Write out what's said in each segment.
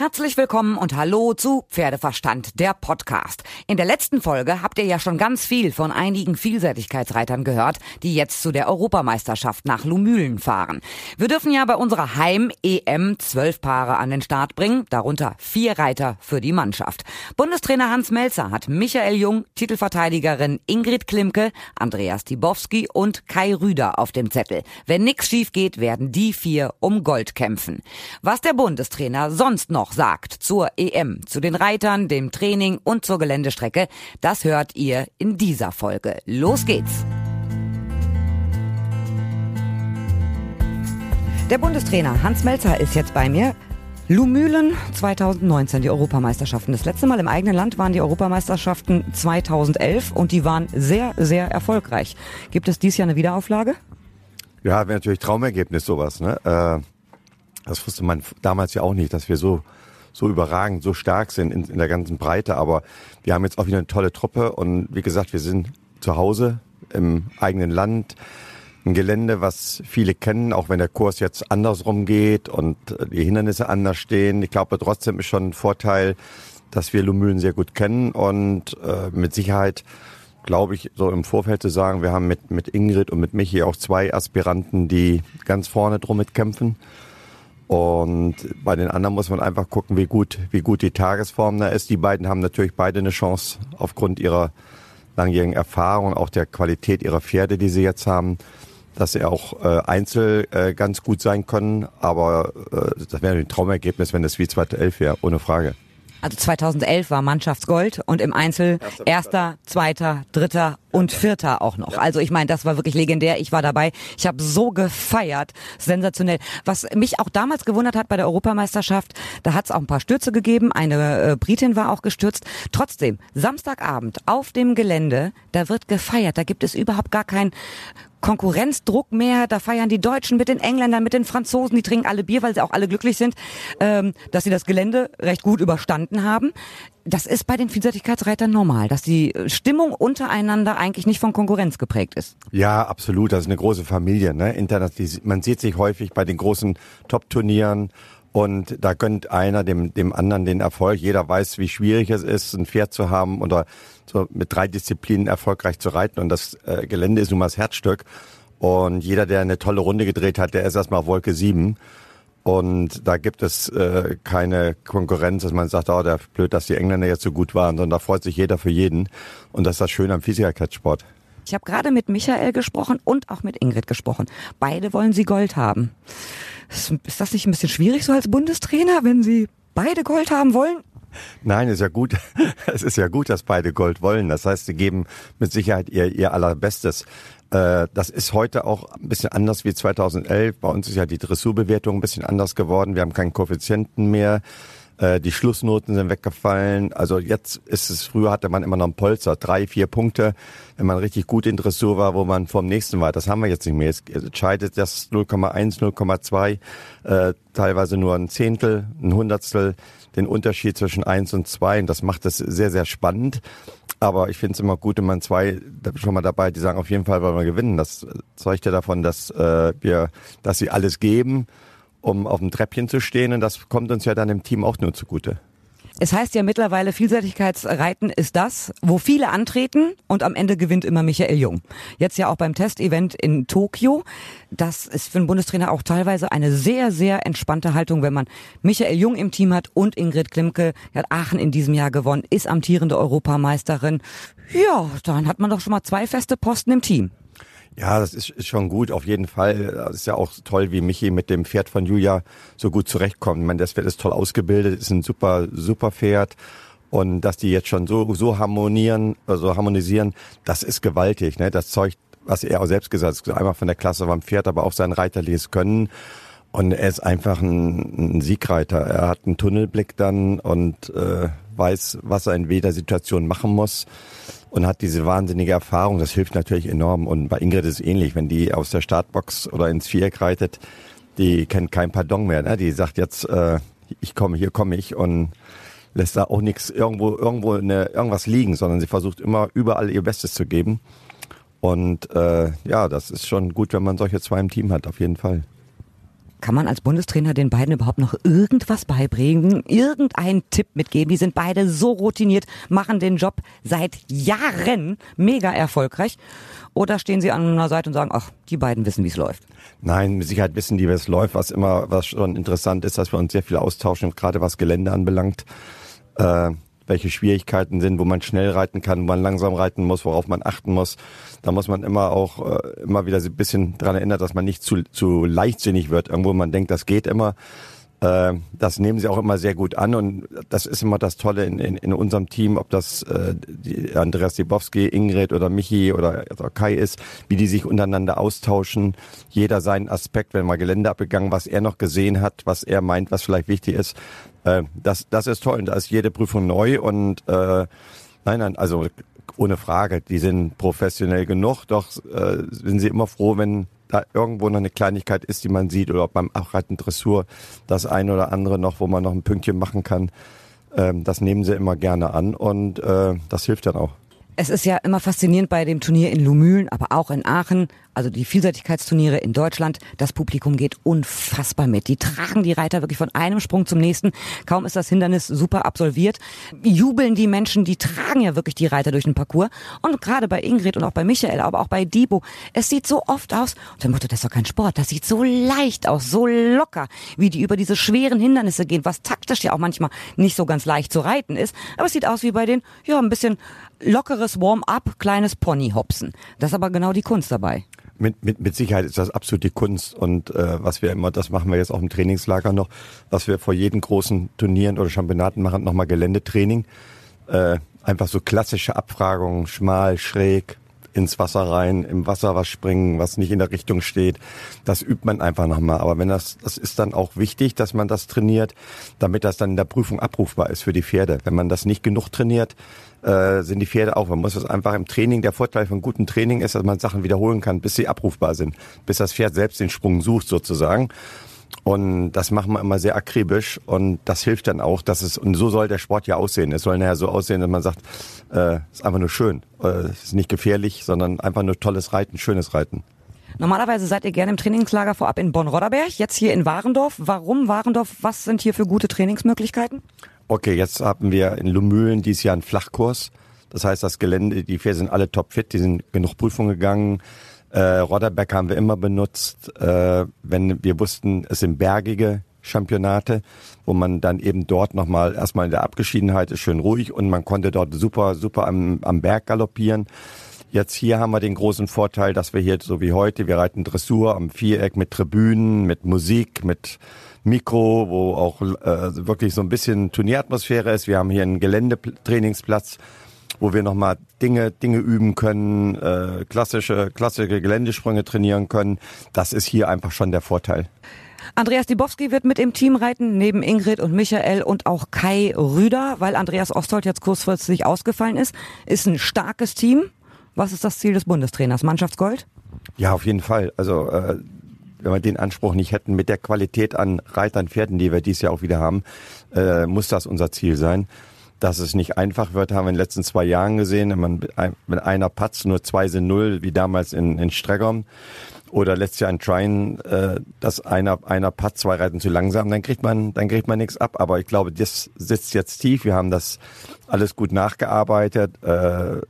Herzlich willkommen und hallo zu Pferdeverstand, der Podcast. In der letzten Folge habt ihr ja schon ganz viel von einigen Vielseitigkeitsreitern gehört, die jetzt zu der Europameisterschaft nach Lumülen fahren. Wir dürfen ja bei unserer Heim-EM zwölf Paare an den Start bringen, darunter vier Reiter für die Mannschaft. Bundestrainer Hans Melzer hat Michael Jung, Titelverteidigerin Ingrid Klimke, Andreas Tibowski und Kai Rüder auf dem Zettel. Wenn nix schief geht, werden die vier um Gold kämpfen. Was der Bundestrainer sonst noch noch sagt zur EM, zu den Reitern, dem Training und zur Geländestrecke, das hört ihr in dieser Folge. Los geht's! Der Bundestrainer Hans Melzer ist jetzt bei mir. Lumülen 2019, die Europameisterschaften. Das letzte Mal im eigenen Land waren die Europameisterschaften 2011 und die waren sehr, sehr erfolgreich. Gibt es dies Jahr eine Wiederauflage? Ja, wäre natürlich Traumergebnis sowas. Ne? Äh, das wusste man damals ja auch nicht, dass wir so so überragend, so stark sind in, in der ganzen Breite. Aber wir haben jetzt auch wieder eine tolle Truppe und wie gesagt, wir sind zu Hause im eigenen Land. Ein Gelände, was viele kennen, auch wenn der Kurs jetzt andersrum geht und die Hindernisse anders stehen. Ich glaube trotzdem ist schon ein Vorteil, dass wir Lumülen sehr gut kennen und äh, mit Sicherheit glaube ich, so im Vorfeld zu sagen, wir haben mit, mit Ingrid und mit Michi auch zwei Aspiranten, die ganz vorne drum mitkämpfen. Und bei den anderen muss man einfach gucken, wie gut, wie gut die Tagesform da ist. Die beiden haben natürlich beide eine Chance aufgrund ihrer langjährigen Erfahrung, auch der Qualität ihrer Pferde, die sie jetzt haben, dass sie auch äh, einzel äh, ganz gut sein können. Aber äh, das wäre ein Traumergebnis, wenn das wie 2011 wäre, ohne Frage. Also 2011 war Mannschaftsgold und im Einzel erster, zweiter, dritter und vierter auch noch. Also ich meine, das war wirklich legendär. Ich war dabei. Ich habe so gefeiert. Sensationell. Was mich auch damals gewundert hat bei der Europameisterschaft, da hat es auch ein paar Stürze gegeben. Eine äh, Britin war auch gestürzt. Trotzdem, Samstagabend auf dem Gelände, da wird gefeiert. Da gibt es überhaupt gar kein Konkurrenzdruck mehr. Da feiern die Deutschen mit den Engländern, mit den Franzosen. Die trinken alle Bier, weil sie auch alle glücklich sind, ähm, dass sie das Gelände recht gut überstanden haben. Das ist bei den Vielseitigkeitsreitern normal, dass die Stimmung untereinander eigentlich nicht von Konkurrenz geprägt ist. Ja, absolut. Das ist eine große Familie. Ne? Man sieht sich häufig bei den großen Top-Turnieren und da gönnt einer dem, dem anderen den Erfolg. Jeder weiß, wie schwierig es ist, ein Pferd zu haben oder so mit drei Disziplinen erfolgreich zu reiten. Und das äh, Gelände ist nun mal das Herzstück. Und jeder, der eine tolle Runde gedreht hat, der ist erstmal auf Wolke 7. Und da gibt es äh, keine Konkurrenz, dass man sagt, oh, der blöd, dass die Engländer jetzt so gut waren, sondern da freut sich jeder für jeden. Und das ist das Schöne am Physikercatchsport. Ich habe gerade mit Michael gesprochen und auch mit Ingrid gesprochen. Beide wollen sie Gold haben. Ist das nicht ein bisschen schwierig so als Bundestrainer, wenn sie beide Gold haben wollen? Nein, ist ja gut. Es ist ja gut, dass beide Gold wollen. Das heißt, sie geben mit Sicherheit ihr, ihr allerbestes. Äh, das ist heute auch ein bisschen anders wie 2011. Bei uns ist ja die Dressurbewertung ein bisschen anders geworden. Wir haben keinen Koeffizienten mehr. Äh, die Schlussnoten sind weggefallen. Also jetzt ist es, früher hatte man immer noch einen Polster, drei, vier Punkte, wenn man richtig gut in Dressur war, wo man vom nächsten war. Das haben wir jetzt nicht mehr. Es entscheidet das 0,1, 0,2, äh, teilweise nur ein Zehntel, ein Hundertstel, den Unterschied zwischen eins und zwei. Und das macht es sehr, sehr spannend. Aber ich finde es immer gut, wenn man zwei, da bin schon mal dabei, die sagen, auf jeden Fall wollen wir gewinnen. Das zeugt ja davon, dass äh, wir, dass sie alles geben um auf dem Treppchen zu stehen. Und das kommt uns ja dann im Team auch nur zugute. Es heißt ja mittlerweile, Vielseitigkeitsreiten ist das, wo viele antreten und am Ende gewinnt immer Michael Jung. Jetzt ja auch beim Testevent in Tokio. Das ist für einen Bundestrainer auch teilweise eine sehr, sehr entspannte Haltung, wenn man Michael Jung im Team hat und Ingrid Klimke, die hat Aachen in diesem Jahr gewonnen, ist amtierende Europameisterin. Ja, dann hat man doch schon mal zwei feste Posten im Team. Ja, das ist, ist schon gut, auf jeden Fall. Das ist ja auch toll, wie Michi mit dem Pferd von Julia so gut zurechtkommt. Ich meine, das Pferd ist toll ausgebildet, ist ein super, super Pferd. Und dass die jetzt schon so, so harmonieren, also harmonisieren, das ist gewaltig. Ne? Das zeugt, was er auch selbst gesagt hat, einmal von der Klasse beim Pferd, aber auch sein reiterliches Können. Und er ist einfach ein, ein Siegreiter. Er hat einen Tunnelblick dann und äh, weiß, was er in jeder Situation machen muss und hat diese wahnsinnige Erfahrung. Das hilft natürlich enorm. Und bei Ingrid ist es ähnlich, wenn die aus der Startbox oder ins Viereck reitet, die kennt kein Pardon mehr. Ne? Die sagt jetzt, äh, ich komme, hier komme ich und lässt da auch nichts irgendwo irgendwo eine, irgendwas liegen, sondern sie versucht immer überall ihr Bestes zu geben. Und äh, ja, das ist schon gut, wenn man solche zwei im Team hat, auf jeden Fall. Kann man als Bundestrainer den beiden überhaupt noch irgendwas beibringen? Irgendeinen Tipp mitgeben? Die sind beide so routiniert, machen den Job seit Jahren mega erfolgreich. Oder stehen sie an einer Seite und sagen, ach, die beiden wissen, wie es läuft? Nein, mit Sicherheit wissen die, wie es läuft. Was immer, was schon interessant ist, dass wir uns sehr viel austauschen, gerade was Gelände anbelangt. Äh, welche Schwierigkeiten sind, wo man schnell reiten kann, wo man langsam reiten muss, worauf man achten muss. Da muss man immer auch äh, immer wieder ein bisschen dran erinnern, dass man nicht zu, zu leichtsinnig wird. Irgendwo man denkt, das geht immer. Äh, das nehmen sie auch immer sehr gut an und das ist immer das Tolle in, in, in unserem Team, ob das äh, die Andreas Dibowski, Ingrid oder Michi oder, oder Kai ist, wie die sich untereinander austauschen. Jeder seinen Aspekt, wenn mal Gelände abgegangen, was er noch gesehen hat, was er meint, was vielleicht wichtig ist. Äh, das, das ist toll. Da ist jede Prüfung neu und äh, nein, nein, also ohne Frage, die sind professionell genug, doch äh, sind sie immer froh, wenn da irgendwo noch eine Kleinigkeit ist, die man sieht, oder beim Abreiten Dressur das eine oder andere noch, wo man noch ein Pünktchen machen kann. Ähm, das nehmen sie immer gerne an und äh, das hilft dann auch. Es ist ja immer faszinierend bei dem Turnier in Lumülen, aber auch in Aachen, also die Vielseitigkeitsturniere in Deutschland. Das Publikum geht unfassbar mit. Die tragen die Reiter wirklich von einem Sprung zum nächsten. Kaum ist das Hindernis super absolviert, jubeln die Menschen, die tragen ja wirklich die Reiter durch den Parcours. Und gerade bei Ingrid und auch bei Michael, aber auch bei Debo, es sieht so oft aus, und dann Motto, das ist doch kein Sport, das sieht so leicht aus, so locker, wie die über diese schweren Hindernisse gehen, was taktisch ja auch manchmal nicht so ganz leicht zu reiten ist. Aber es sieht aus wie bei den, ja, ein bisschen lockeres Warm-up, kleines Ponyhopsen. Das ist aber genau die Kunst dabei. Mit, mit, mit Sicherheit ist das absolut die Kunst und äh, was wir immer, das machen wir jetzt auch im Trainingslager noch, was wir vor jedem großen Turnieren oder Championaten machen, nochmal Geländetraining. Äh, einfach so klassische Abfragungen, schmal, schräg, ins Wasser rein, im Wasser was springen, was nicht in der Richtung steht. Das übt man einfach nochmal. Aber wenn das, das ist dann auch wichtig, dass man das trainiert, damit das dann in der Prüfung abrufbar ist für die Pferde. Wenn man das nicht genug trainiert, äh, sind die Pferde auch. Man muss es einfach im Training, der Vorteil von gutem Training ist, dass man Sachen wiederholen kann, bis sie abrufbar sind, bis das Pferd selbst den Sprung sucht sozusagen. Und das machen wir immer sehr akribisch und das hilft dann auch, dass es, und so soll der Sport ja aussehen. Es soll nachher so aussehen, dass man sagt, äh, ist einfach nur schön. Äh, ist nicht gefährlich, sondern einfach nur tolles Reiten, schönes Reiten. Normalerweise seid ihr gerne im Trainingslager vorab in Bonn-Rodderberg, jetzt hier in Warendorf. Warum Warendorf? Was sind hier für gute Trainingsmöglichkeiten? Okay, jetzt haben wir in Lumülen dieses Jahr einen Flachkurs. Das heißt, das Gelände, die Pferde sind alle topfit, die sind genug Prüfungen gegangen. Äh, Rodderberg haben wir immer benutzt, äh, wenn wir wussten, es sind bergige Championate, wo man dann eben dort nochmal erstmal in der Abgeschiedenheit ist schön ruhig und man konnte dort super, super am, am Berg galoppieren. Jetzt hier haben wir den großen Vorteil, dass wir hier so wie heute, wir reiten Dressur am Viereck mit Tribünen, mit Musik, mit Mikro, wo auch äh, wirklich so ein bisschen Turnieratmosphäre ist. Wir haben hier einen Geländetrainingsplatz, wo wir nochmal Dinge, Dinge üben können, äh, klassische, klassische Geländesprünge trainieren können. Das ist hier einfach schon der Vorteil. Andreas Dibowski wird mit im Team reiten, neben Ingrid und Michael und auch Kai Rüder, weil Andreas Ostold jetzt kurzfristig ausgefallen ist. Ist ein starkes Team. Was ist das Ziel des Bundestrainers? Mannschaftsgold? Ja, auf jeden Fall. Also äh, wenn wir den Anspruch nicht hätten, mit der Qualität an Reitern, Pferden, die wir dieses Jahr auch wieder haben, äh, muss das unser Ziel sein. Dass es nicht einfach wird, haben wir in den letzten zwei Jahren gesehen. Wenn man mit einer Patz nur zwei sind null, wie damals in, in Streggern. Oder letztes Jahr in Trine, äh, dass einer, einer Patz, zwei reiten zu langsam, dann kriegt man, dann kriegt man nichts ab. Aber ich glaube, das sitzt jetzt tief. Wir haben das alles gut nachgearbeitet. Äh,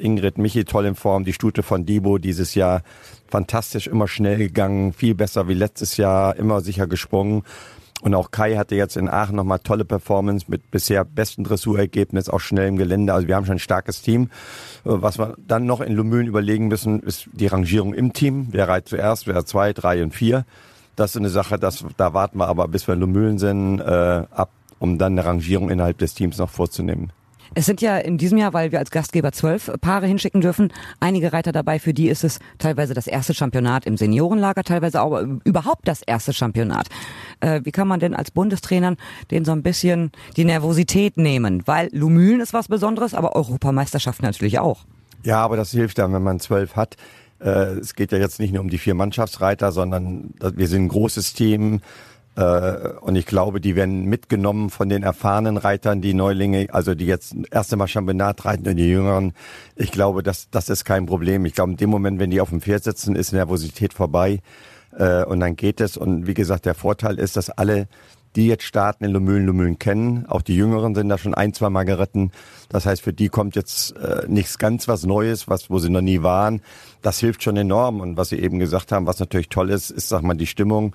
Ingrid Michi toll in Form, die Stute von Debo dieses Jahr fantastisch, immer schnell gegangen, viel besser wie letztes Jahr, immer sicher gesprungen. Und auch Kai hatte jetzt in Aachen nochmal tolle Performance mit bisher besten Dressurergebnis, auch schnell im Gelände. Also wir haben schon ein starkes Team. Was wir dann noch in Lumülen überlegen müssen, ist die Rangierung im Team. Wer reiht zuerst, wer zwei, drei und vier. Das ist eine Sache, das, da warten wir aber, bis wir in Lumülen sind, äh, ab, um dann eine Rangierung innerhalb des Teams noch vorzunehmen. Es sind ja in diesem Jahr, weil wir als Gastgeber zwölf Paare hinschicken dürfen, einige Reiter dabei, für die ist es teilweise das erste Championat im Seniorenlager, teilweise auch überhaupt das erste Championat. Äh, wie kann man denn als Bundestrainern den so ein bisschen die Nervosität nehmen? Weil Lumülen ist was Besonderes, aber Europameisterschaft natürlich auch. Ja, aber das hilft dann, wenn man zwölf hat. Äh, es geht ja jetzt nicht nur um die vier Mannschaftsreiter, sondern wir sind ein großes Team. Äh, und ich glaube, die werden mitgenommen von den erfahrenen Reitern, die Neulinge, also die jetzt erste Mal Championat reiten und die Jüngeren. Ich glaube, das, das ist kein Problem. Ich glaube, in dem Moment, wenn die auf dem Pferd sitzen, ist Nervosität vorbei. Äh, und dann geht es. Und wie gesagt, der Vorteil ist, dass alle die jetzt starten in Lumülen, Lumülen kennen. Auch die Jüngeren sind da schon ein, zwei Mal geritten. Das heißt, für die kommt jetzt äh, nichts ganz was Neues, was, wo sie noch nie waren. Das hilft schon enorm. Und was Sie eben gesagt haben, was natürlich toll ist, ist, sag mal, die Stimmung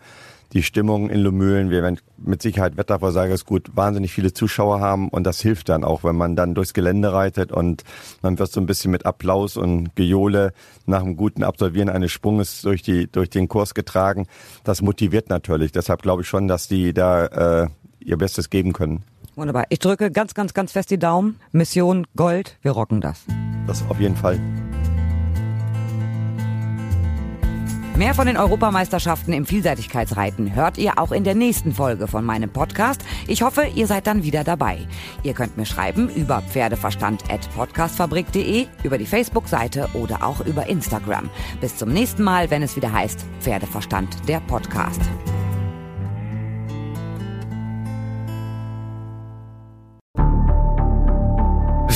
die Stimmung in Lumülen. Wir werden mit Sicherheit Wettervorsager ist gut, wahnsinnig viele Zuschauer haben und das hilft dann auch, wenn man dann durchs Gelände reitet und man wird so ein bisschen mit Applaus und Gejohle nach einem guten Absolvieren eines Sprunges durch die durch den Kurs getragen. Das motiviert natürlich. Deshalb glaube ich schon, dass die da äh, ihr Bestes geben können. Wunderbar. Ich drücke ganz, ganz, ganz fest die Daumen. Mission Gold. Wir rocken das. Das auf jeden Fall. Mehr von den Europameisterschaften im Vielseitigkeitsreiten hört ihr auch in der nächsten Folge von meinem Podcast. Ich hoffe, ihr seid dann wieder dabei. Ihr könnt mir schreiben über pferdeverstand.podcastfabrik.de, über die Facebook-Seite oder auch über Instagram. Bis zum nächsten Mal, wenn es wieder heißt Pferdeverstand, der Podcast.